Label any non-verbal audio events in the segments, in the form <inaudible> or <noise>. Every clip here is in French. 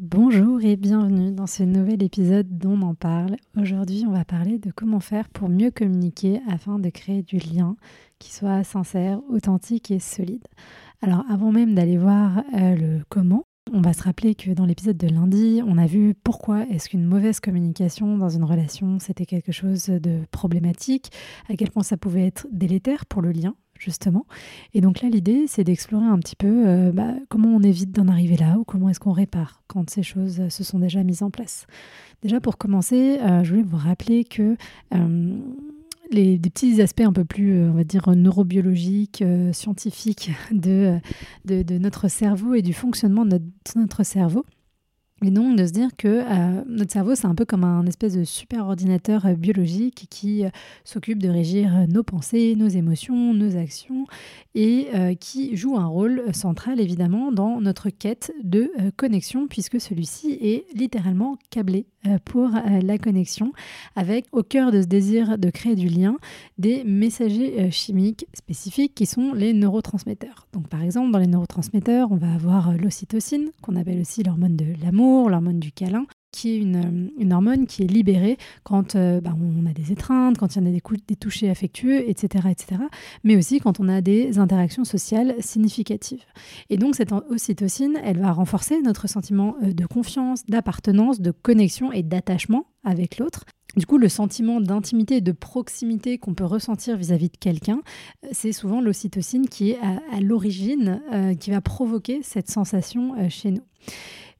Bonjour et bienvenue dans ce nouvel épisode dont on en parle. Aujourd'hui, on va parler de comment faire pour mieux communiquer afin de créer du lien qui soit sincère, authentique et solide. Alors, avant même d'aller voir euh, le comment, on va se rappeler que dans l'épisode de lundi, on a vu pourquoi est-ce qu'une mauvaise communication dans une relation, c'était quelque chose de problématique, à quel point ça pouvait être délétère pour le lien, justement. Et donc là, l'idée, c'est d'explorer un petit peu euh, bah, comment on évite d'en arriver là ou comment est-ce qu'on répare quand ces choses euh, se sont déjà mises en place. Déjà, pour commencer, euh, je voulais vous rappeler que les, petits aspects un peu plus, on va dire, neurobiologiques, scientifiques <laughs> de, notre cerveau et du fonctionnement de notre cerveau. Et donc de se dire que euh, notre cerveau, c'est un peu comme un espèce de super ordinateur euh, biologique qui euh, s'occupe de régir nos pensées, nos émotions, nos actions, et qui joue un rôle central évidemment dans notre quête de connexion, puisque celui-ci est littéralement câblé pour la connexion, avec au cœur de ce désir de créer du lien des messagers chimiques spécifiques qui sont les neurotransmetteurs. Donc par exemple, dans les neurotransmetteurs, on va avoir l'ocytocine, qu'on appelle aussi l'hormone de l'amour l'hormone du câlin, qui est une, une, hormone qui est libérée quand euh, bah, on a des étreintes, quand il y en a des, des touchés affectueux, etc., etc., mais aussi quand on a des interactions sociales significatives. Et donc cette ocytocine, elle va renforcer notre sentiment euh, de confiance, d'appartenance, de connexion et d'attachement avec l'autre. Du coup, le sentiment d'intimité et de proximité qu'on peut ressentir vis-à-vis de quelqu'un, euh, c'est souvent l'ocytocine qui est à, l'origine, qui va provoquer cette sensation chez nous.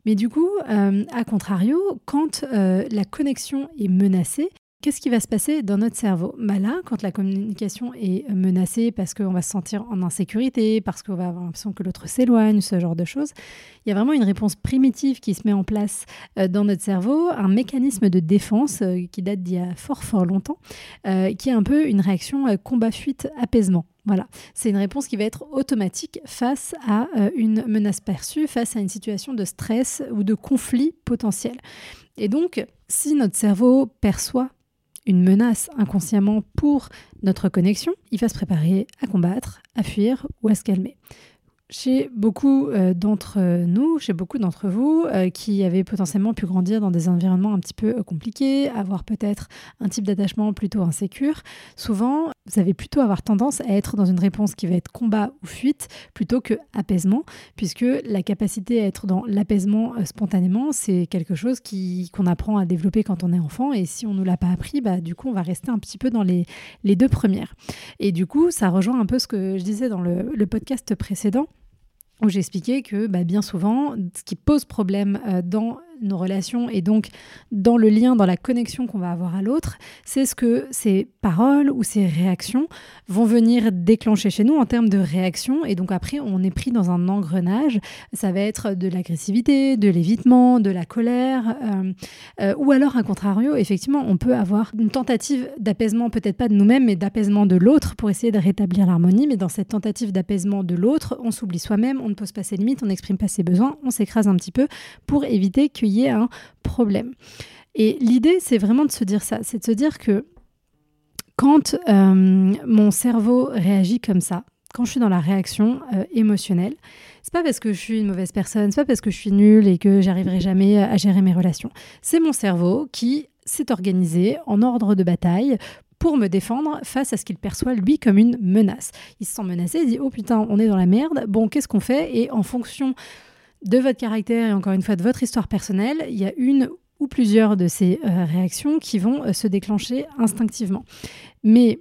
Mais du coup, euh, à contrario, quand euh, la connexion est menacée, Qu'est-ce qui va se passer dans notre cerveau? Bah Là, quand la communication est menacée parce qu'on va se sentir en insécurité, parce qu'on va avoir l'impression que l'autre s'éloigne, ce genre de choses, il y a vraiment une réponse primitive qui se met en place euh, dans notre cerveau, un mécanisme de défense qui date d'il y a fort fort longtemps, qui est un peu une réaction combat-fuite-apaisement. Voilà, c'est une réponse qui va être automatique face à euh, une menace perçue, face à une situation de stress ou de conflit potentiel. Et donc, si notre cerveau perçoit une menace inconsciemment pour notre connexion, il va se préparer à combattre, à fuir ou à se calmer. Chez beaucoup euh, d'entre nous, chez beaucoup d'entre vous, euh, qui avaient potentiellement pu grandir dans des environnements un petit peu compliqués, avoir peut-être un type d'attachement plutôt insécure, souvent, vous allez plutôt avoir tendance à être dans une réponse qui va être combat ou fuite plutôt que apaisement, puisque la capacité à être dans l'apaisement spontanément, c'est quelque chose qu'on apprend à développer quand on est enfant, et si on ne nous l'a pas appris, bah, du coup, on va rester un petit peu dans les, les deux premières. Et du coup, ça rejoint un peu ce que je disais dans le, le podcast précédent où j'expliquais que bah, bien souvent, ce qui pose problème euh, dans nos relations et donc dans le lien, dans la connexion qu'on va avoir à l'autre, c'est ce que ces paroles ou ces réactions vont venir déclencher chez nous en termes de réaction. Et donc après, on est pris dans un engrenage. Ça va être de l'agressivité, de l'évitement, de la colère, euh, euh, ou alors à contrario, effectivement, on peut avoir une tentative d'apaisement, peut-être pas de nous-mêmes, mais d'apaisement de l'autre pour essayer de rétablir l'harmonie. Mais dans cette tentative d'apaisement de l'autre, on s'oublie soi-même, on ne pose pas ses limites, on n'exprime pas ses besoins, on s'écrase un petit peu pour éviter que y ait un problème. Et l'idée, c'est vraiment de se dire ça, c'est de se dire que quand euh, mon cerveau réagit comme ça, quand je suis dans la réaction euh, émotionnelle, c'est pas parce que je suis une mauvaise personne, c'est pas parce que je suis nulle et que j'arriverai jamais à gérer mes relations. C'est mon cerveau qui s'est organisé en ordre de bataille pour me défendre face à ce qu'il perçoit lui comme une menace. Il se sent menacé, il dit oh putain, on est dans la merde. Bon, qu'est-ce qu'on fait? Et en fonction de votre caractère et encore une fois de votre histoire personnelle, il y a une ou plusieurs de ces euh, réactions qui vont euh, se déclencher instinctivement. Mais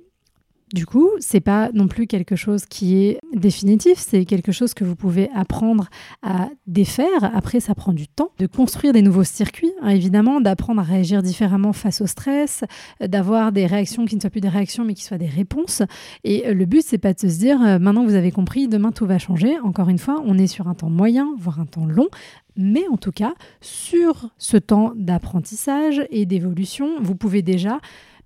du coup, c'est pas non plus quelque chose qui est définitif, c'est quelque chose que vous pouvez apprendre à défaire. Après, ça prend du temps de construire des nouveaux circuits, hein, évidemment, d'apprendre à réagir différemment face au stress, d'avoir des réactions qui ne soient plus des réactions mais qui soient des réponses. Et le but, c'est pas de se dire euh, maintenant vous avez compris, demain tout va changer. Encore une fois, on est sur un temps moyen, voire un temps long. Mais en tout cas, sur ce temps d'apprentissage et d'évolution, vous pouvez déjà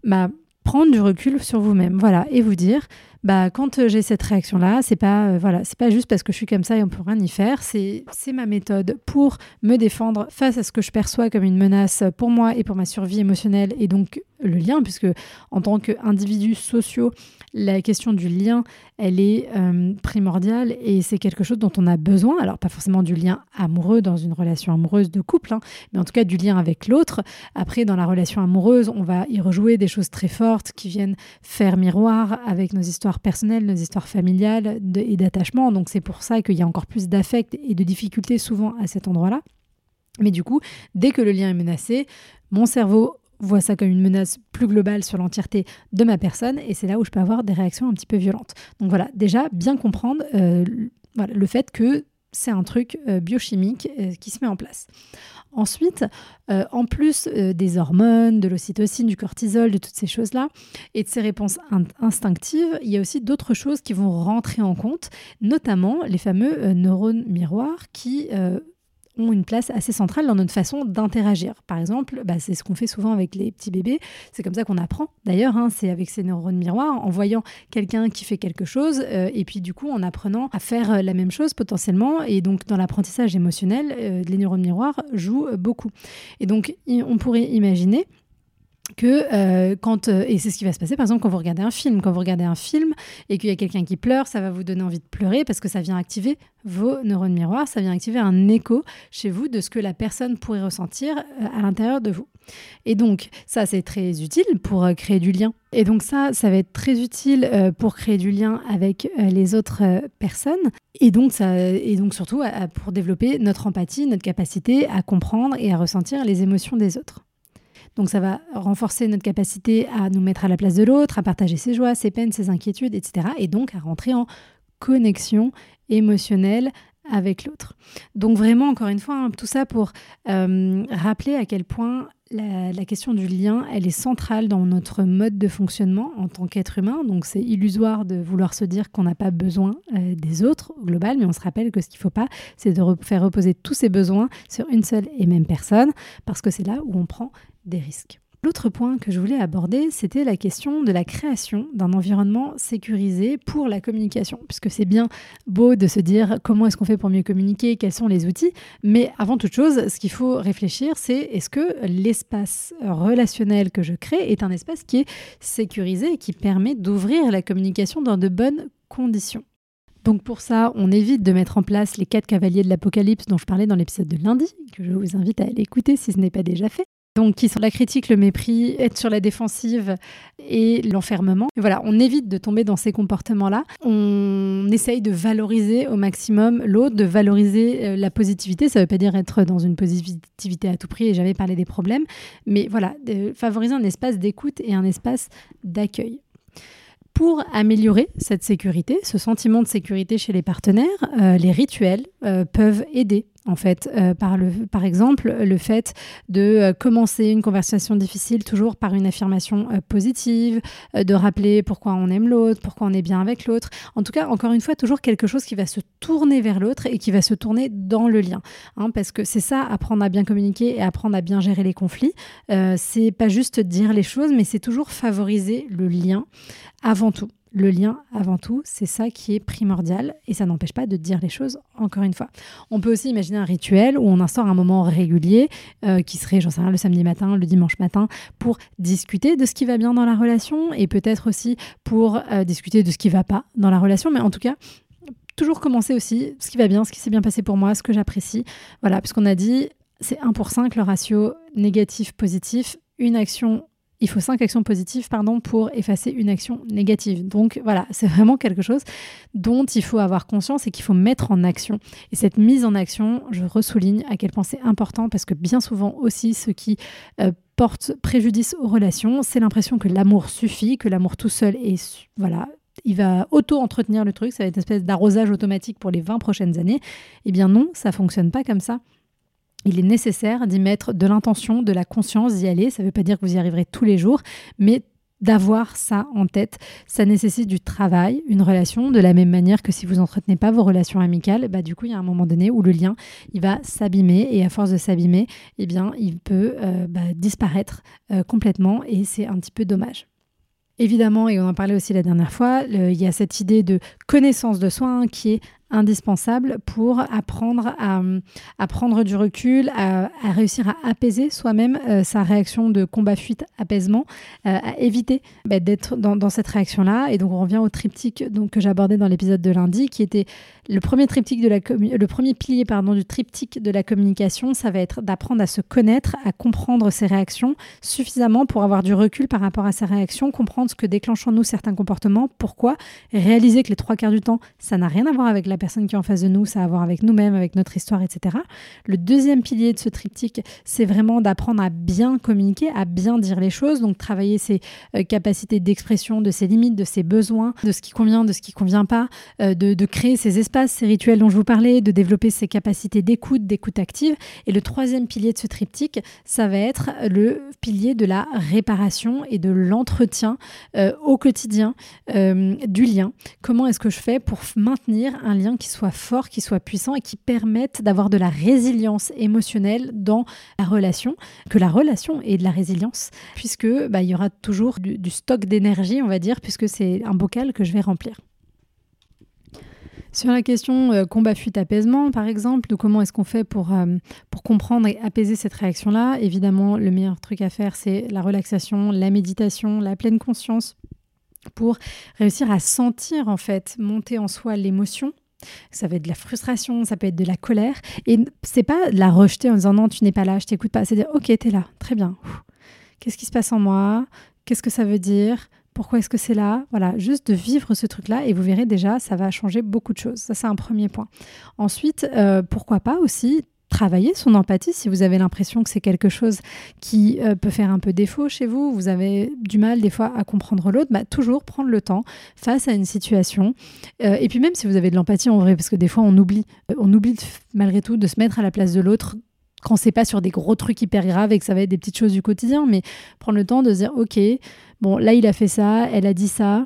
bah, prendre du recul sur vous-même, voilà, et vous dire, bah quand euh, j'ai cette réaction là, c'est pas euh, voilà, c'est pas juste parce que je suis comme ça et on peut rien y faire, c'est c'est ma méthode pour me défendre face à ce que je perçois comme une menace pour moi et pour ma survie émotionnelle et donc le lien puisque en tant qu'individus sociaux, la question du lien, elle est euh, primordiale et c'est quelque chose dont on a besoin. Alors pas forcément du lien amoureux dans une relation amoureuse de couple, hein, mais en tout cas du lien avec l'autre. Après, dans la relation amoureuse, on va y rejouer des choses très fortes qui viennent faire miroir avec nos histoires personnelles, nos histoires familiales et d'attachement. Donc c'est pour ça qu'il y a encore plus d'affect et de difficultés souvent à cet endroit-là. Mais du coup, dès que le lien est menacé, mon cerveau voit ça comme une menace plus globale sur l'entièreté de ma personne et c'est là où je peux avoir des réactions un petit peu violentes. Donc voilà, déjà bien comprendre euh, le fait que c'est un truc euh, biochimique euh, qui se met en place. Ensuite, en plus des hormones, de l'ocytocine, du cortisol, de toutes ces choses-là, et de ces réponses instinctives, il y a aussi d'autres choses qui vont rentrer en compte, notamment les fameux neurones miroirs qui ont une place assez centrale dans notre façon d'interagir. Par exemple, bah, c'est ce qu'on fait souvent avec les petits bébés. C'est comme ça qu'on apprend. D'ailleurs, hein, c'est avec ces neurones miroirs, en voyant quelqu'un qui fait quelque chose, euh, et puis du coup en apprenant à faire euh, la même chose potentiellement. Et donc dans l'apprentissage émotionnel, euh, les neurones miroirs jouent beaucoup. Et donc on pourrait imaginer que euh, quand euh, et c'est ce qui va se passer par exemple quand vous regardez un film. Quand vous regardez un film et qu'il y a quelqu'un qui pleure ça va vous donner envie de pleurer parce que ça vient activer vos neurones miroirs ça vient activer un écho chez vous de ce que la personne pourrait ressentir euh, à l'intérieur de vous. Et donc ça c'est très utile pour créer du lien. Et donc ça ça va être très utile pour créer du lien avec les autres personnes. Et donc ça et donc surtout pour développer notre empathie notre capacité à comprendre et à ressentir les émotions des autres donc ça va renforcer notre capacité à nous mettre à la place de l'autre, à partager ses joies, ses peines, ses inquiétudes, etc. Et donc à rentrer en connexion émotionnelle avec l'autre. Donc vraiment, encore une fois, hein, tout ça pour euh, rappeler à quel point la, question du lien, elle est centrale dans notre mode de fonctionnement en tant qu'être humain. Donc c'est illusoire de vouloir se dire qu'on n'a pas besoin euh, des autres au global, mais on se rappelle que ce qu'il ne faut pas, c'est de faire reposer tous ses besoins sur une seule et même personne, parce que c'est là où on prend des risques. L'autre point que je voulais aborder, c'était la question de la création d'un environnement sécurisé pour la communication, puisque c'est bien beau de se dire comment est-ce qu'on fait pour mieux communiquer, quels sont les outils, mais avant toute chose, ce qu'il faut réfléchir, c'est est-ce que l'espace relationnel que je crée est un espace qui est sécurisé et qui permet d'ouvrir la communication dans de bonnes conditions. Donc pour ça, on évite de mettre en place les quatre cavaliers de l'Apocalypse dont je parlais dans l'épisode de lundi, que je vous invite à aller écouter si ce n'est pas déjà fait donc qui sont la critique, le mépris, être sur la défensive et l'enfermement. Voilà, on évite de tomber dans ces comportements-là. On essaye de valoriser au maximum l'autre, de valoriser euh, la positivité. Ça ne veut pas dire être dans une positivité à tout prix et jamais parler des problèmes, mais voilà, favoriser un espace d'écoute et un espace d'accueil. Pour améliorer cette sécurité, ce sentiment de sécurité chez les partenaires, euh, les rituels euh, peuvent aider en fait, euh, par, le, par exemple, le fait de euh, commencer une conversation difficile toujours par une affirmation positive, de rappeler pourquoi on aime l'autre, pourquoi on est bien avec l'autre. En tout cas, encore une fois, toujours quelque chose qui va se tourner vers l'autre et qui va se tourner dans le lien. Hein, parce que c'est ça, apprendre à bien communiquer et apprendre à bien gérer les conflits. c'est pas juste dire les choses, mais c'est toujours favoriser le lien avant tout le lien avant tout, c'est ça qui est primordial et ça n'empêche pas de dire les choses encore une fois. On peut aussi imaginer un rituel où on instaure un moment régulier euh, qui serait, j'en sais rien, le samedi matin, le dimanche matin pour discuter de ce qui va bien dans la relation et peut-être aussi pour euh, discuter de ce qui va pas dans la relation, mais en tout cas toujours commencer aussi ce qui va bien, ce qui s'est bien passé pour moi, ce que j'apprécie. Voilà, puisqu'on a dit c'est 1 pour 5 le ratio négatif-positif, une action il faut cinq actions positives pardon, pour effacer une action négative. Donc voilà, c'est vraiment quelque chose dont il faut avoir conscience et qu'il faut mettre en action. Et cette mise en action, je ressouligne à quel point c'est important parce que bien souvent aussi ce qui euh, porte préjudice aux relations, c'est l'impression que l'amour suffit, que l'amour tout seul est voilà, il va auto-entretenir le truc, ça va être une espèce d'arrosage automatique pour les 20 prochaines années. Eh bien non, ça fonctionne pas comme ça il est nécessaire d'y mettre de l'intention, de la conscience, d'y aller. Ça ne veut pas dire que vous y arriverez tous les jours, mais d'avoir ça en tête, ça nécessite du travail, une relation, de la même manière que si vous n'entretenez pas vos relations amicales, bah du coup il y a un moment donné où le lien il va s'abîmer et à force de s'abîmer, eh bien il peut euh, bah, disparaître euh, complètement et c'est un petit peu dommage. Évidemment, et on en parlait aussi la dernière fois, il y a cette idée de connaissance de soi hein, qui est indispensable pour apprendre à, prendre du recul, à, réussir à apaiser soi-même euh, sa réaction de combat-fuite apaisement, euh, à éviter bah, d'être dans, cette réaction-là. Et donc on revient au triptyque que j'abordais dans l'épisode de lundi, qui était le premier triptyque de la le premier pilier pardon du triptyque de la communication, ça va être d'apprendre à se connaître, à comprendre ses réactions suffisamment pour avoir du recul par rapport à ses réactions, comprendre ce que déclenchent en nous certains comportements, pourquoi, réaliser que les trois quarts du temps, ça n'a rien à voir avec la personne qui est en face de nous, ça a à voir avec nous-mêmes, avec notre histoire, etc. Le deuxième pilier de ce triptyque, c'est vraiment d'apprendre à bien communiquer, à bien dire les choses, donc travailler ses euh, capacités d'expression, de ses limites, de ses besoins, de ce qui convient, de ce qui convient pas, euh, de, créer ces espaces, ces rituels dont je vous parlais, de développer ses capacités d'écoute, d'écoute active. Et le troisième pilier de ce triptyque, ça va être le pilier de la réparation et de l'entretien euh, au quotidien du lien. Comment est-ce que je fais pour maintenir un lien qui soit fort, qui soit puissant et qui permette d'avoir de la résilience émotionnelle dans la relation, que la relation ait de la résilience, puisque bah, il y aura toujours du, stock d'énergie, on va dire, puisque c'est un bocal que je vais remplir. Sur la question euh, combat fuite apaisement par exemple, de comment est-ce qu'on fait pour, euh, pour comprendre et apaiser cette réaction-là, évidemment le meilleur truc à faire c'est la relaxation, la méditation, la pleine conscience pour réussir à sentir en fait monter en soi l'émotion ça va être de la frustration, ça peut être de la colère. Et c'est pas de la rejeter en disant non, tu n'es pas là, je t'écoute pas. C'est dire ok, tu es là, très bien. Qu'est-ce qui se passe en moi? Qu'est-ce que ça veut dire? Pourquoi est-ce que c'est là? Voilà, juste de vivre ce truc-là et vous verrez déjà, ça va changer beaucoup de choses. Ça, c'est un premier point. Ensuite, euh, pourquoi pas aussi travailler son empathie si vous avez l'impression que c'est quelque chose qui euh, peut faire un peu défaut chez vous, vous avez du mal des fois à comprendre l'autre, bah, toujours prendre le temps face à une situation. Euh, et puis même si vous avez de l'empathie en vrai, parce que des fois on oublie, euh, on oublie malgré tout de se mettre à la place de l'autre quand c'est pas sur des gros trucs hyper graves et que ça va être des petites choses du quotidien, mais prendre le temps de dire ok, bon là il a fait ça, elle a dit ça.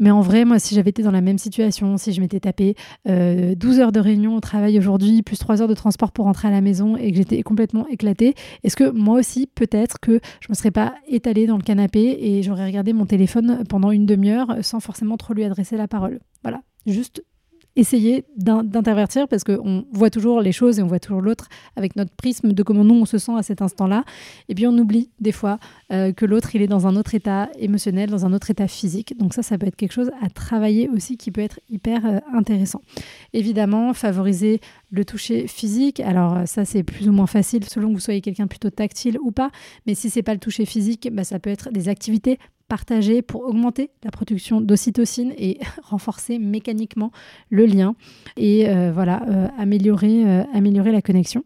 Mais en vrai, moi, si j'avais été dans la même situation, si je m'étais tapé 12 euh, heures de réunion au travail aujourd'hui, plus 3 heures de transport pour rentrer à la maison et que j'étais complètement éclatée, est-ce que moi aussi, peut-être que je ne me serais pas étalée dans le canapé et j'aurais regardé mon téléphone pendant une demi-heure sans forcément trop lui adresser la parole? Voilà, juste essayer d'intervertir parce qu'on voit toujours les choses et on voit toujours l'autre avec notre prisme de comment nous on se sent à cet instant-là. Et puis on oublie des fois euh, que l'autre il est dans un autre état émotionnel, dans un autre état physique. Donc ça, ça peut être quelque chose à travailler aussi qui peut être hyper euh, intéressant. Évidemment, favoriser le toucher physique. Alors ça c'est plus ou moins facile selon que vous soyez quelqu'un plutôt tactile ou pas. Mais si c'est pas le toucher physique, bah, ça peut être des activités partager pour augmenter la production d'ocytocine et <laughs> renforcer mécaniquement le lien et euh, voilà euh, améliorer, euh, améliorer la connexion.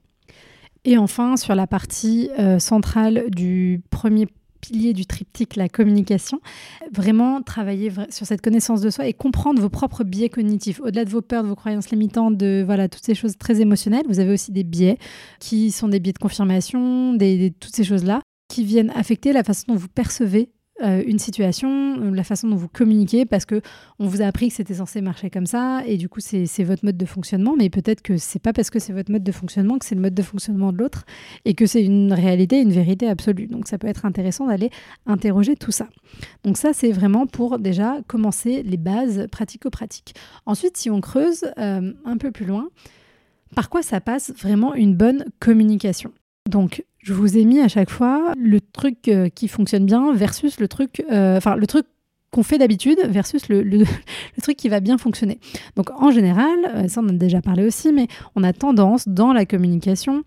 Et enfin, sur la partie centrale du premier pilier du triptyque, la communication, vraiment travailler sur cette connaissance de soi et comprendre vos propres biais cognitifs. Au-delà de vos peurs, de vos croyances limitantes, de voilà toutes ces choses très émotionnelles, vous avez aussi des biais qui sont des biais de confirmation, des toutes ces choses-là qui viennent affecter la façon dont vous percevez euh, une situation, euh, la façon dont vous communiquez, parce que on vous a appris que c'était censé marcher comme ça, et du coup c'est votre mode de fonctionnement, mais peut-être que c'est pas parce que c'est votre mode de fonctionnement que c'est le mode de fonctionnement de l'autre, et que c'est une réalité, une vérité absolue. Donc ça peut être intéressant d'aller interroger tout ça. Donc ça c'est vraiment pour déjà commencer les bases pratico-pratiques. Ensuite, si on creuse euh, un peu plus loin, par quoi ça passe vraiment une bonne communication? Donc, je vous ai mis à chaque fois le truc euh, qui fonctionne bien versus le truc, euh, le truc qu'on fait d'habitude versus le, <laughs> le, truc qui va bien fonctionner. Donc en général, euh, ça on en a déjà parlé aussi, mais on a tendance dans la communication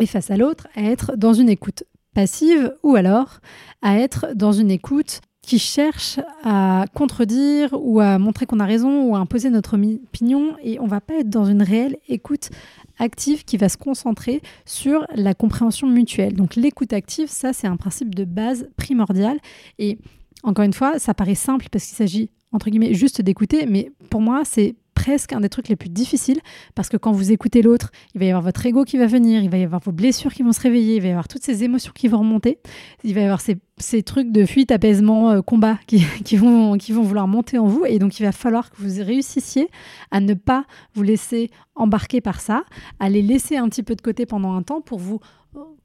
et face à l'autre à être dans une écoute passive ou alors à être dans une écoute qui cherche à contredire ou à montrer qu'on a raison ou à imposer notre opinion. Et on va pas être dans une réelle écoute active qui va se concentrer sur la compréhension mutuelle. Donc l'écoute active, ça c'est un principe de base primordial. Et encore une fois, ça paraît simple parce qu'il s'agit entre guillemets juste d'écouter, mais pour moi c'est presque un des trucs les plus difficiles parce que quand vous écoutez l'autre, il va y avoir votre ego qui va venir, il va y avoir vos blessures qui vont se réveiller, il va y avoir toutes ces émotions qui vont remonter, il va y avoir ces, trucs de fuite, apaisement, euh, combat <laughs> qui, vont, qui vont vouloir monter en vous et donc il va falloir que vous réussissiez à ne pas vous laisser embarquer par ça, à les laisser un petit peu de côté pendant un temps pour vous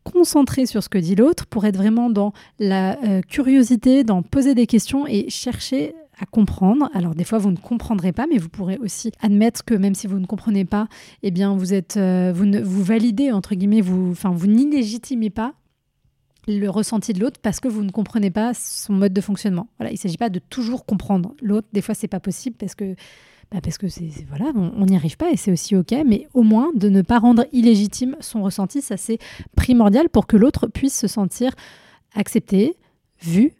concentrer sur ce que dit l'autre, pour être vraiment dans la euh, curiosité, dans poser des questions et chercher à comprendre. Alors des fois vous ne comprendrez pas, mais vous pourrez aussi admettre que même si vous ne comprenez pas, eh bien vous êtes, euh, vous ne, vous validez entre guillemets, vous, enfin vous n'illégitimez pas le ressenti de l'autre parce que vous ne comprenez pas son mode de fonctionnement. Voilà, il ne s'agit pas de toujours comprendre l'autre. Des fois c'est pas possible parce que bah parce que c'est voilà, on n'y arrive pas et c'est aussi ok, mais au moins de ne pas rendre illégitime son ressenti, ça c'est primordial pour que l'autre puisse se sentir accepté, vu,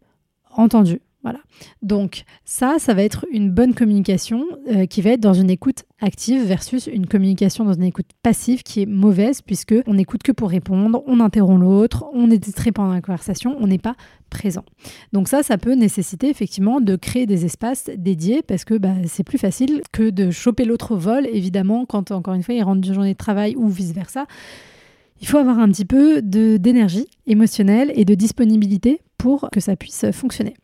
entendu. Voilà. Donc ça, ça va être une bonne communication euh, qui va être dans une écoute active versus une communication dans une écoute passive qui est mauvaise puisque on n'écoute que pour répondre, on interrompt l'autre, on est distrait pendant la conversation, on n'est pas présent. Donc ça, ça peut nécessiter effectivement de créer des espaces dédiés parce que bah, c'est plus facile que de choper l'autre au vol, évidemment, quand encore une fois il rentre de journée de travail ou vice versa. Il faut avoir un petit peu d'énergie émotionnelle et de disponibilité pour que ça puisse fonctionner.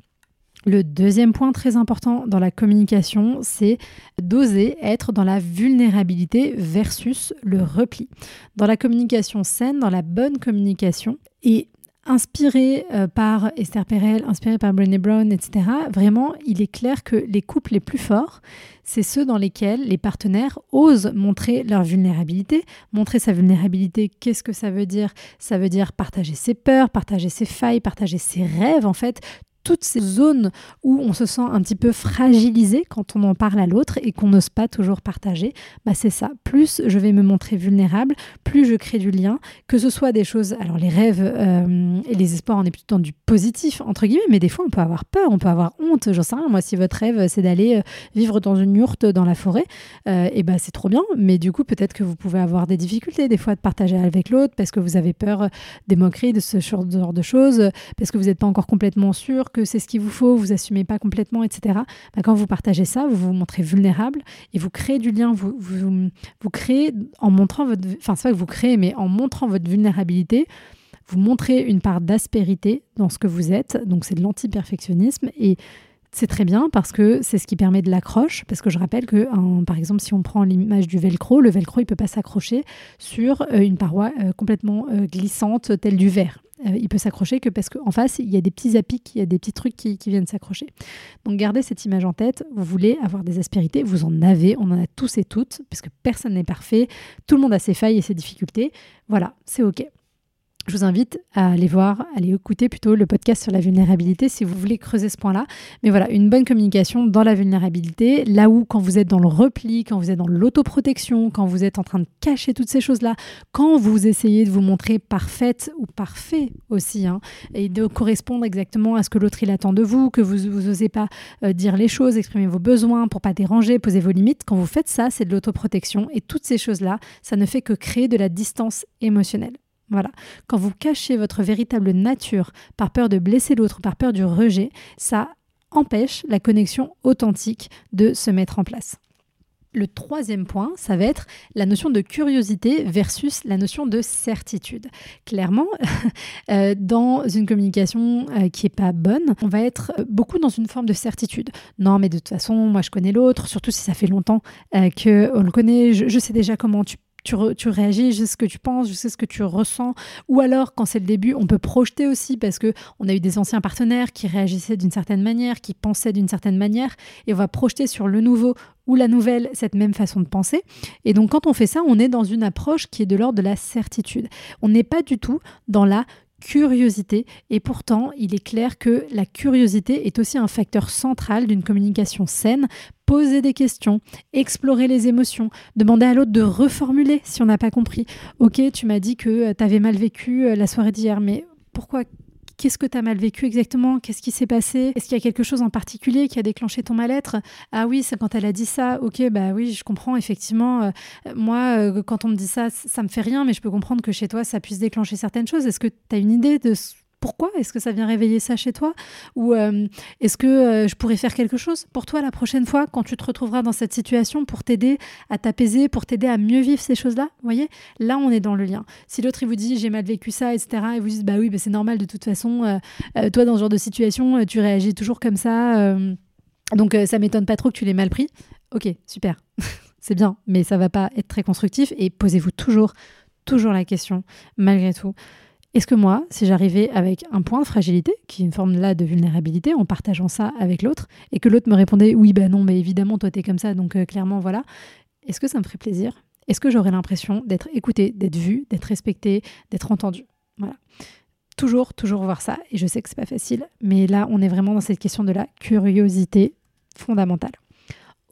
Le deuxième point très important dans la communication, c'est d'oser être dans la vulnérabilité versus le repli. Dans la communication saine, dans la bonne communication, et inspiré euh, par Esther Perel, inspiré par Brené Brown, etc., vraiment, il est clair que les couples les plus forts, c'est ceux dans lesquels les partenaires osent montrer leur vulnérabilité. Montrer sa vulnérabilité, qu'est-ce que ça veut dire? Ça veut dire partager ses peurs, partager ses failles, partager ses rêves, en fait, toutes ces zones où on se sent un petit peu fragilisé quand on en parle à l'autre et qu'on n'ose pas toujours partager, bah c'est ça. Plus je vais me montrer vulnérable, plus je crée du lien, que ce soit des choses, alors les rêves euh, et les espoirs, on est plutôt dans du positif, entre guillemets, mais des fois on peut avoir peur, on peut avoir honte, j'en sais rien. Moi, si votre rêve c'est d'aller euh, vivre dans une yourte dans la forêt, et euh, bah c'est trop bien, mais du coup peut-être que vous pouvez avoir des difficultés des fois de partager avec l'autre parce que vous avez peur des moqueries, de ce genre de choses, parce que vous n'êtes pas encore complètement sûr c'est ce qu'il vous faut, vous assumez pas complètement, etc. Bah, quand vous partagez ça, vous vous montrez vulnérable et vous créez du lien. Vous, vous, créez en montrant votre, enfin c'est pas que vous créez, mais en montrant votre vulnérabilité, vous montrez une part d'aspérité dans ce que vous êtes. Donc c'est de l'anti-perfectionnisme et c'est très bien parce que c'est ce qui permet de l'accroche. Parce que je rappelle que, par exemple, si on prend l'image du velcro, le velcro, il peut pas s'accrocher sur euh, une paroi euh, complètement euh, glissante telle du verre. il peut s'accrocher que parce qu'en face, il y a des petits apics, il y a des petits trucs qui, qui, viennent s'accrocher. Donc gardez cette image en tête. Vous voulez avoir des aspérités, vous en avez, on en a tous et toutes, parce que personne n'est parfait. Tout le monde a ses failles et ses difficultés. Voilà, c'est OK je vous invite à aller voir, à aller écouter plutôt le podcast sur la vulnérabilité si vous voulez creuser ce point-là. Mais voilà, une bonne communication dans la vulnérabilité, là où quand vous êtes dans le repli, quand vous êtes dans l'autoprotection, quand vous êtes en train de cacher toutes ces choses-là, quand vous essayez de vous montrer parfaite ou parfait aussi, hein, et de correspondre exactement à ce que l'autre il attend de vous, que vous n'osez pas euh, dire les choses, exprimer vos besoins pour pas déranger, poser vos limites, quand vous faites ça, c'est de l'autoprotection. Et toutes ces choses-là, ça ne fait que créer de la distance émotionnelle. Voilà. Quand vous cachez votre véritable nature par peur de blesser l'autre, par peur du rejet, ça empêche la connexion authentique de se mettre en place. Le troisième point, ça va être la notion de curiosité versus la notion de certitude. Clairement, <laughs> euh, dans une communication euh, qui est pas bonne, on va être beaucoup dans une forme de certitude. Non, mais de toute façon, moi je connais l'autre, surtout si ça fait longtemps euh, qu'on le connaît, je, je, sais déjà comment tu tu, réagis, je sais ce que tu penses, je sais ce que tu ressens. Ou alors, quand c'est le début, on peut projeter aussi parce que on a eu des anciens partenaires qui réagissaient d'une certaine manière, qui pensaient d'une certaine manière, et on va projeter sur le nouveau ou la nouvelle cette même façon de penser. Et donc, quand on fait ça, on est dans une approche qui est de l'ordre de la certitude. On n'est pas du tout dans la curiosité. Et pourtant, il est clair que la curiosité est aussi un facteur central d'une communication saine. Poser des questions, explorer les émotions, demander à l'autre de reformuler si on n'a pas compris. Ok, tu m'as dit que euh, tu avais mal vécu euh, la soirée d'hier, mais Pourquoi Qu'est-ce que tu as mal vécu exactement? Qu'est-ce qui s'est passé? Est-ce qu'il y a quelque chose en particulier qui a déclenché ton mal-être? Ah oui, c'est quand elle a dit ça. Ok, bah oui, je comprends effectivement. Euh, moi, quand on me dit ça, ça me fait rien, mais je peux comprendre que chez toi, ça puisse déclencher certaines choses. Est-ce que tu as une idée de pourquoi Est-ce que ça vient réveiller ça chez toi Ou euh, est-ce que euh, je pourrais faire quelque chose pour toi la prochaine fois quand tu te retrouveras dans cette situation pour t'aider à t'apaiser, pour t'aider à mieux vivre ces choses-là voyez? Là, on est dans le lien. Si l'autre, il vous dit j'ai mal vécu ça, etc., et vous dites bah oui, bah, c'est normal de toute façon, euh, toi, dans ce genre de situation, tu réagis toujours comme ça, donc ça m'étonne pas trop que tu l'aies mal pris. Ok, super. <laughs> c'est bien, mais ça va pas être très constructif et posez-vous toujours, toujours la question, malgré tout. Est-ce que moi, si j'arrivais avec un point de fragilité, qui est une forme là de vulnérabilité, en partageant ça avec l'autre, et que l'autre me répondait oui, ben non, mais évidemment, toi, t'es comme ça, donc euh, clairement, voilà, est-ce que ça me ferait plaisir? Est-ce que j'aurais l'impression d'être écouté, d'être vu, d'être respecté, d'être entendu? Voilà. Toujours, toujours voir ça. Et je sais que c'est pas facile, mais là, on est vraiment dans cette question de la curiosité fondamentale.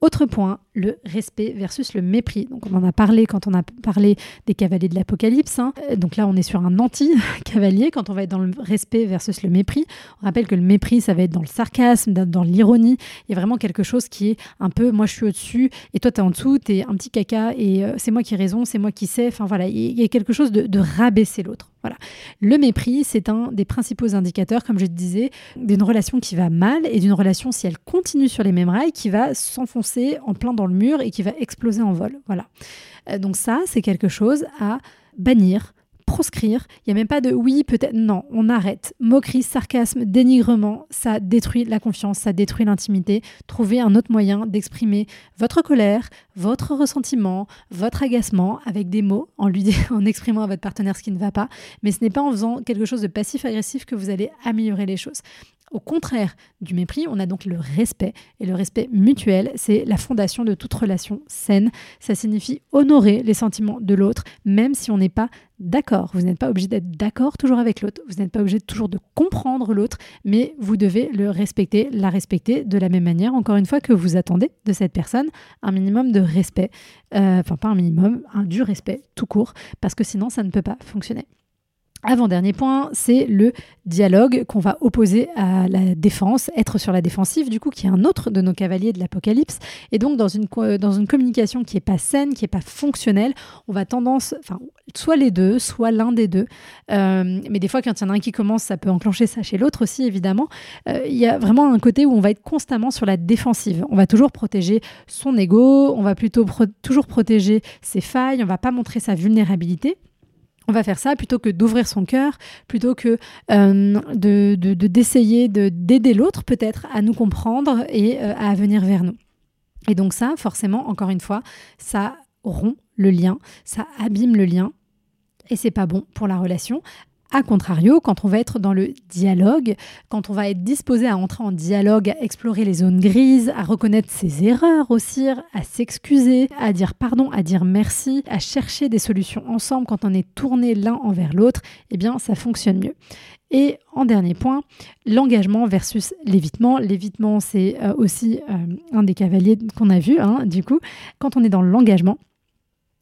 Autre point, le respect versus le mépris. Donc on en a parlé quand on a parlé des cavaliers de l'Apocalypse. Hein. Euh, donc là on est sur un anti-cavalier quand on va être dans le respect versus le mépris. On rappelle que le mépris ça va être dans le sarcasme, dans l'ironie. Il y a vraiment quelque chose qui est un peu moi je suis au-dessus et toi tu es en dessous, tu es un petit caca et euh, c'est moi qui ai raison, c'est moi qui sais. Enfin voilà, il y a quelque chose de, de rabaisser l'autre. Voilà. Le mépris, c'est un des principaux indicateurs, comme je te disais, d'une relation qui va mal et d'une relation, si elle continue sur les mêmes rails, qui va s'enfoncer en plein dans le mur et qui va exploser en vol. Voilà. Euh, donc ça, c'est quelque chose à bannir, proscrire. Il n'y a même pas de oui, peut-être. Non, on arrête. Moquerie, sarcasme, dénigrement, ça détruit la confiance, ça détruit l'intimité. Trouvez un autre moyen d'exprimer votre colère, votre ressentiment, votre agacement avec des mots, en, lui, <laughs> en exprimant à votre partenaire ce qui ne va pas. Mais ce n'est pas en faisant quelque chose de passif-agressif que vous allez améliorer les choses. Au contraire du mépris, on a donc le respect. Et le respect mutuel, c'est la fondation de toute relation saine. Ça signifie honorer les sentiments de l'autre, même si on n'est pas d'accord. Vous n'êtes pas obligé d'être d'accord toujours avec l'autre. Vous n'êtes pas obligé toujours de comprendre l'autre, mais vous devez le respecter, la respecter de la même manière, encore une fois, que vous attendez de cette personne un minimum de respect. Euh, enfin, pas un minimum, un du respect tout court, parce que sinon, ça ne peut pas fonctionner. Avant-dernier point, c'est le dialogue qu'on va opposer à la défense, être sur la défensive, du coup, qui est un autre de nos cavaliers de l'Apocalypse. Et donc, dans une, dans une communication qui n'est pas saine, qui n'est pas fonctionnelle, on va tendance, enfin, soit les deux, soit l'un des deux. Euh, mais des fois, quand il y en a un qui commence, ça peut enclencher ça chez l'autre aussi, évidemment. Euh, il y a vraiment un côté où on va être constamment sur la défensive. On va toujours protéger son ego, on va plutôt toujours protéger ses failles, on va pas montrer sa vulnérabilité on va faire ça plutôt que d'ouvrir son cœur, plutôt que euh, de, d'essayer de, d'aider l'autre peut-être à nous comprendre et euh, à venir vers nous. Et donc ça, forcément, encore une fois, ça rompt le lien, ça abîme le lien et c'est pas bon pour la relation. A contrario, quand on va être dans le dialogue, quand on va être disposé à entrer en dialogue, à explorer les zones grises, à reconnaître ses erreurs aussi, à s'excuser, à dire pardon, à dire merci, à chercher des solutions ensemble quand on est tourné l'un envers l'autre, eh bien ça fonctionne mieux. Et en dernier point, l'engagement versus l'évitement. L'évitement, c'est euh, aussi euh, un des cavaliers qu'on a vu, hein, du coup. Quand on est dans l'engagement,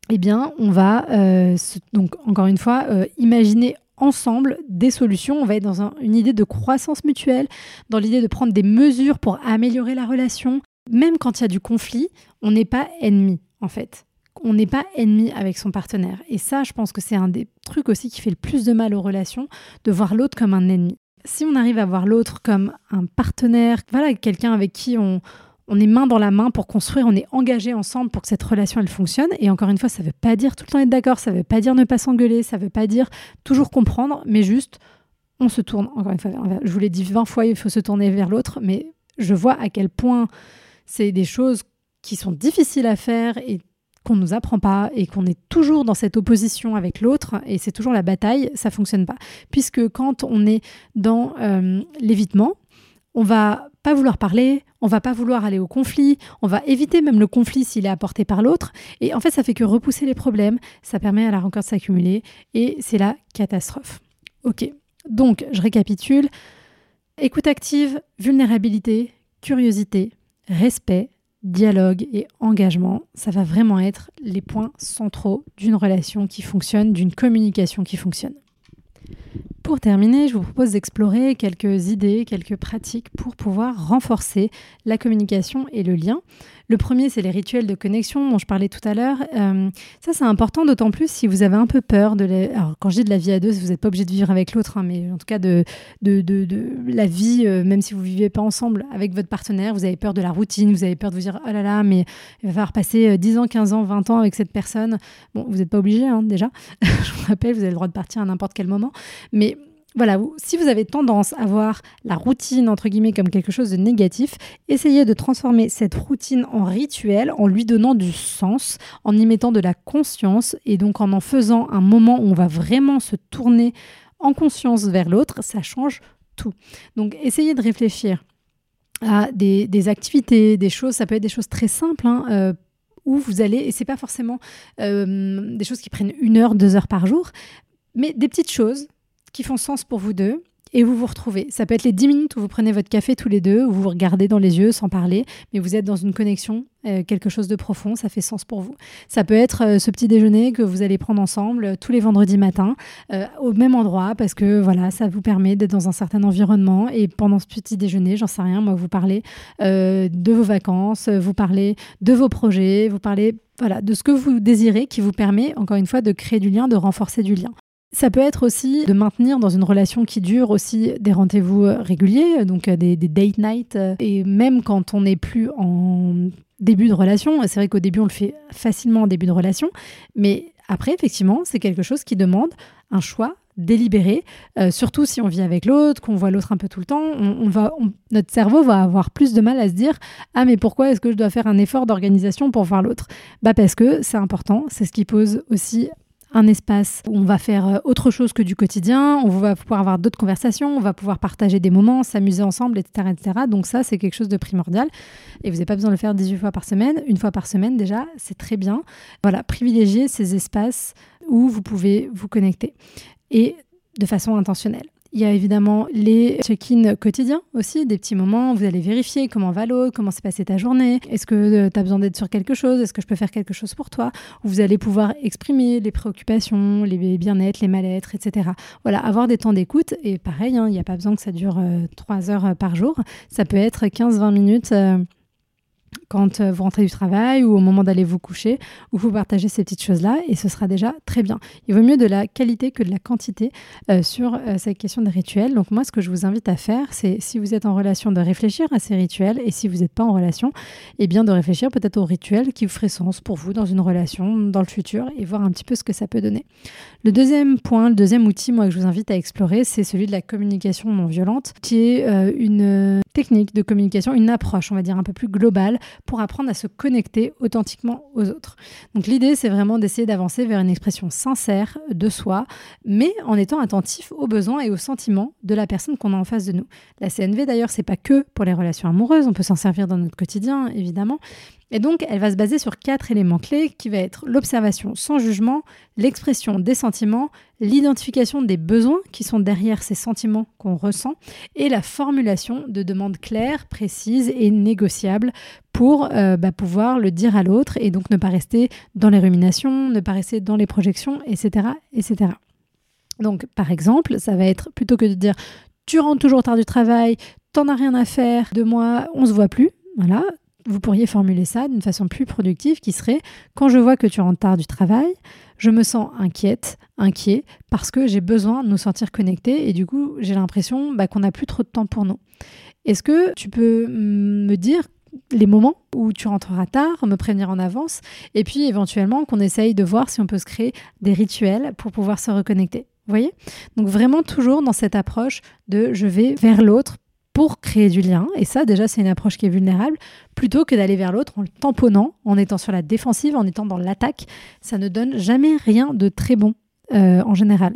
eh bien, on va, euh, donc encore une fois, imaginer ensemble des solutions. On va être dans une idée de croissance mutuelle, dans l'idée de prendre des mesures pour améliorer la relation. Même quand il y a du conflit, on n'est pas ennemi, en fait. On n'est pas ennemi avec son partenaire. Et ça, je pense que c'est un des trucs aussi qui fait le plus de mal aux relations, de voir l'autre comme un ennemi. Si on arrive à voir l'autre comme un partenaire, voilà, quelqu'un avec qui on, on est main dans la main pour construire, on est engagé ensemble pour que cette relation elle fonctionne. Et encore une fois, ça ne veut pas dire tout le temps être d'accord, ça ne veut pas dire ne pas s'engueuler, ça ne veut pas dire toujours comprendre, mais juste on se tourne. Encore une fois, je vous l'ai dit 20 fois, il faut se tourner vers l'autre, mais je vois à quel point c'est des choses qui sont difficiles à faire et qu'on ne nous apprend pas et qu'on est toujours dans cette opposition avec l'autre et c'est toujours la bataille, ça fonctionne pas. Puisque quand on est dans euh, l'évitement, on va pas vouloir parler, on va pas vouloir aller au conflit, on va éviter même le conflit s'il est apporté par l'autre. Et en fait, ça fait que repousser les problèmes, ça permet à la rancœur de s'accumuler et c'est la catastrophe. Ok, donc je récapitule. Écoute active, vulnérabilité, curiosité, respect, dialogue et engagement, ça va vraiment être les points centraux d'une relation qui fonctionne, d'une communication qui fonctionne. Pour terminer, je vous propose d'explorer quelques idées, quelques pratiques pour pouvoir renforcer la communication et le lien. Le premier, c'est les rituels de connexion dont je parlais tout à l'heure. Euh, ça, c'est important, d'autant plus si vous avez un peu peur de la... Alors, quand je dis de la vie à deux, vous n'êtes pas obligé de vivre avec l'autre, hein, mais en tout cas de, la vie, euh, même si vous ne vivez pas ensemble avec votre partenaire, vous avez peur de la routine, vous avez peur de vous dire, oh là là, mais il va falloir passer 10 euh, ans, 15 ans, 20 ans avec cette personne. Bon, vous n'êtes pas obligé, hein, déjà. <laughs> je vous rappelle, vous avez le droit de partir à n'importe quel moment. Mais voilà, si vous avez tendance à voir la routine, entre guillemets, comme quelque chose de négatif, essayez de transformer cette routine en rituel en lui donnant du sens, en y mettant de la conscience et donc en en faisant un moment où on va vraiment se tourner en conscience vers l'autre, ça change tout. Donc essayez de réfléchir à des, activités, des choses, ça peut être des choses très simples, hein, euh, où vous allez, et c'est pas forcément euh, des choses qui prennent une heure, deux heures par jour, mais des petites choses qui font sens pour vous deux et vous vous retrouvez. Ça peut être les 10 minutes où vous prenez votre café tous les deux, où vous vous regardez dans les yeux sans parler, mais vous êtes dans une connexion, euh, quelque chose de profond, ça fait sens pour vous. Ça peut être euh, ce petit déjeuner que vous allez prendre ensemble euh, tous les vendredis matins, au même endroit, parce que voilà, ça vous permet d'être dans un certain environnement. Et pendant ce petit déjeuner, j'en sais rien, moi, vous parlez de vos vacances, vous parlez de vos projets, vous parlez voilà, de ce que vous désirez qui vous permet, encore une fois, de créer du lien, de renforcer du lien. Ça peut être aussi de maintenir dans une relation qui dure aussi des rendez-vous euh, réguliers, donc euh, des, date nights. Euh, et même quand on n'est plus en début de relation, c'est vrai qu'au début on le fait facilement en début de relation, mais après effectivement c'est quelque chose qui demande un choix délibéré, surtout si on vit avec l'autre, qu'on voit l'autre un peu tout le temps, notre cerveau va avoir plus de mal à se dire ah mais pourquoi est-ce que je dois faire un effort d'organisation pour voir l'autre? Bah parce que c'est important, c'est ce qui pose aussi un espace où on va faire euh, autre chose que du quotidien, on va pouvoir avoir d'autres conversations, on va pouvoir partager des moments, s'amuser ensemble, etc., etc. Donc ça, c'est quelque chose de primordial. Et vous n'avez pas besoin de le faire 18 fois par semaine. Une fois par semaine, déjà, c'est très bien. Voilà, privilégier ces espaces où vous pouvez vous connecter. Et de façon intentionnelle. Il y a évidemment les check-in quotidiens aussi, des petits moments où vous allez vérifier comment va l'autre, comment s'est passée ta journée, est-ce que euh, tu as besoin d'être sur quelque chose, est-ce que je peux faire quelque chose pour toi, où vous allez pouvoir exprimer les préoccupations, les bien-être, les mal-être, etc. Voilà, avoir des temps d'écoute, et pareil, hein, il n'y a pas besoin que ça dure euh, trois 3 heures euh, par jour, ça peut être 15-20 minutes quand euh, vous rentrez du travail ou au moment d'aller vous coucher, où vous partagez ces petites choses-là et ce sera déjà très bien. Il vaut mieux de la qualité que de la quantité euh, sur euh, cette question des rituels. Donc moi, ce que je vous invite à faire, c'est si vous êtes en relation, de réfléchir à ces rituels et si vous n'êtes pas en relation, eh bien de réfléchir peut-être aux rituels qui feraient sens pour vous dans une relation, dans le futur et voir un petit peu ce que ça peut donner. Le deuxième point, le deuxième outil, moi, que je vous invite à explorer, c'est celui de la communication non violente, qui est une technique de communication, une approche, on va dire, un peu plus globale pour apprendre à se connecter authentiquement aux autres. Donc l'idée, c'est vraiment d'essayer d'avancer vers une expression sincère de soi, mais en étant attentif aux besoins et aux sentiments de la personne qu'on a en face de nous. La CNV, d'ailleurs, c'est pas que pour les relations amoureuses, on peut s'en servir dans notre quotidien, évidemment, et donc, elle va se baser sur quatre éléments clés qui va être l'observation sans jugement, l'expression des sentiments, l'identification des besoins qui sont derrière ces sentiments qu'on ressent et la formulation de demandes claires, précises et négociables pour euh, bah, pouvoir le dire à l'autre et donc ne pas rester dans les ruminations, ne pas rester dans les projections, etc. etc. Donc, par exemple, ça va être plutôt que de dire tu rentres toujours tard du travail, t'en as rien à faire de moi, on se voit plus. Voilà, vous pourriez formuler ça d'une façon plus productive qui serait quand je vois que tu rentres tard du travail, je me sens inquiète, inquiet, parce que j'ai besoin de nous sentir connectés et du coup j'ai l'impression bah, qu'on n'a plus trop de temps pour nous. Est-ce que tu peux me dire les moments où tu rentreras tard, me prévenir en avance, et puis éventuellement qu'on essaye de voir si on peut se créer des rituels pour pouvoir se reconnecter. Vous voyez? Donc vraiment toujours dans cette approche de je vais vers l'autre pour créer du lien. Et ça, déjà, c'est une approche qui est vulnérable, plutôt que d'aller vers l'autre en le tamponnant, en étant sur la défensive, en étant dans l'attaque. Ça ne donne jamais rien de très bon euh, en général.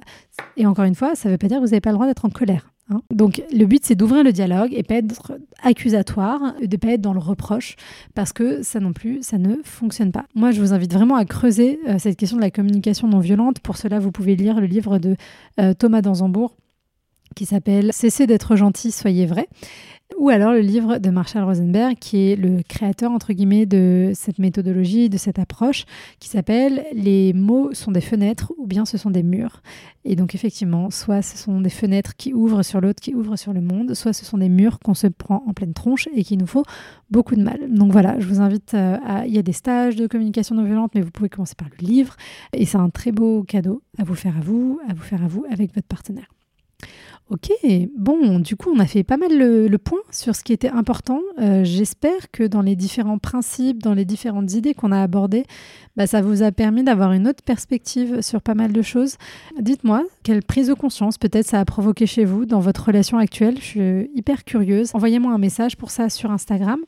Et encore une fois, ça ne veut pas dire que vous n'avez pas le droit d'être en colère. Hein. Donc le but c'est d'ouvrir le dialogue et pas être accusatoire, de pas être dans le reproche, parce que ça non plus, ça ne fonctionne pas. Moi je vous invite vraiment à creuser euh, cette question de la communication non violente. Pour cela vous pouvez lire le livre de euh, Thomas Danzambourg qui s'appelle Cessez d'être gentil, soyez vrai ou alors le livre de Marshall Rosenberg, qui est le créateur, entre guillemets, de cette méthodologie, de cette approche, qui s'appelle Les mots sont des fenêtres ou bien ce sont des murs. Et donc, effectivement, soit ce sont des fenêtres qui ouvrent sur l'autre, qui ouvrent sur le monde, soit ce sont des murs qu'on se prend en pleine tronche et qui nous faut beaucoup de mal. Donc voilà, je vous invite euh, à. Il y a des stages de communication non violente, mais vous pouvez commencer par le livre. Et c'est un très beau cadeau à vous faire à vous, à vous faire à vous avec votre partenaire. Ok, bon, du coup, on a fait pas mal le, point sur ce qui était important. Euh, j'espère que dans les différents principes, dans les différentes idées qu'on a abordées, bah, ça vous a permis d'avoir une autre perspective sur pas mal de choses. Dites-moi, quelle prise de conscience peut-être ça a provoqué chez vous dans votre relation actuelle? Je suis hyper curieuse. Envoyez-moi un message pour ça sur Instagram.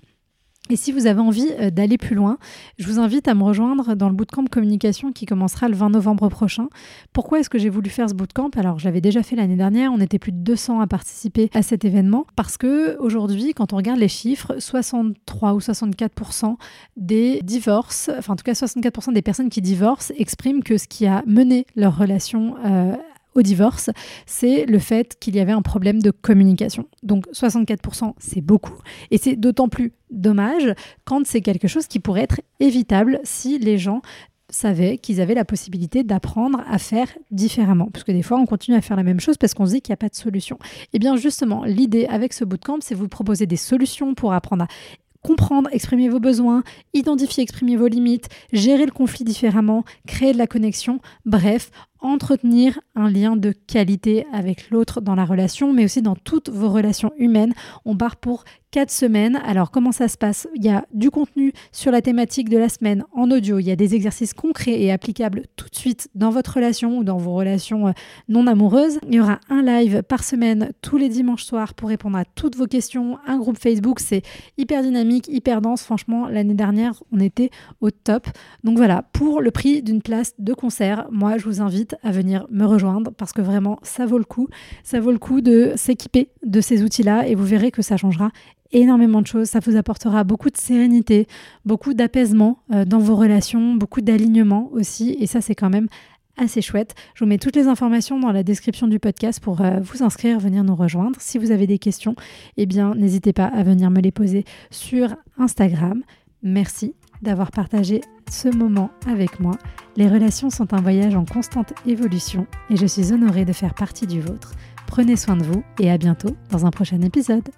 Et si vous avez envie euh, d'aller plus loin, je vous invite à me rejoindre dans le bootcamp communication qui commencera le 20 novembre prochain. Pourquoi est-ce que j'ai voulu faire ce bootcamp? Alors, j'avais déjà fait l'année dernière, on était plus de 200 à participer à cet événement parce que aujourd'hui, quand on regarde les chiffres, 63 ou 64% des divorces, enfin en tout cas 64% des personnes qui divorcent expriment que ce qui a mené leur relation euh, au divorce, c'est le fait qu'il y avait un problème de communication. Donc 64%, c'est beaucoup. Et c'est d'autant plus dommage quand c'est quelque chose qui pourrait être évitable si les gens savaient qu'ils avaient la possibilité d'apprendre à faire différemment. Parce que des fois, on continue à faire la même chose parce qu'on se dit qu'il n'y a pas de solution. Et eh bien justement, l'idée avec ce bootcamp, c'est vous proposer des solutions pour apprendre à comprendre, exprimer vos besoins, identifier, exprimer vos limites, gérer le conflit différemment, créer de la connexion, bref, entretenir un lien de qualité avec l'autre dans la relation, mais aussi dans toutes vos relations humaines. On part pour quatre semaines. Alors comment ça se passe? Il y a du contenu sur la thématique de la semaine en audio, il y a des exercices concrets et applicables tout de suite dans votre relation ou dans vos relations euh, non amoureuses. Il y aura un live par semaine tous les dimanches soirs pour répondre à toutes vos questions. Un groupe Facebook, c'est hyper dynamique, hyper dense. Franchement, l'année dernière, on était au top. Donc voilà, pour le prix d'une place de concert, moi je vous invite à venir me rejoindre parce que vraiment, ça vaut le coup. Ça vaut le coup de s'équiper de ces outils-là et vous verrez que ça changera énormément de choses. Ça vous apportera beaucoup de sérénité, beaucoup d'apaisement euh, dans vos relations, beaucoup d'alignement aussi. Et ça, c'est quand même assez chouette. Je vous mets toutes les informations dans la description du podcast pour euh, vous inscrire, venir nous rejoindre. Si vous avez des questions, eh bien, n'hésitez pas à venir me les poser sur Instagram. Merci d'avoir partagé ce moment avec moi. Les relations sont un voyage en constante évolution et je suis honorée de faire partie du vôtre. Prenez soin de vous et à bientôt dans un prochain épisode.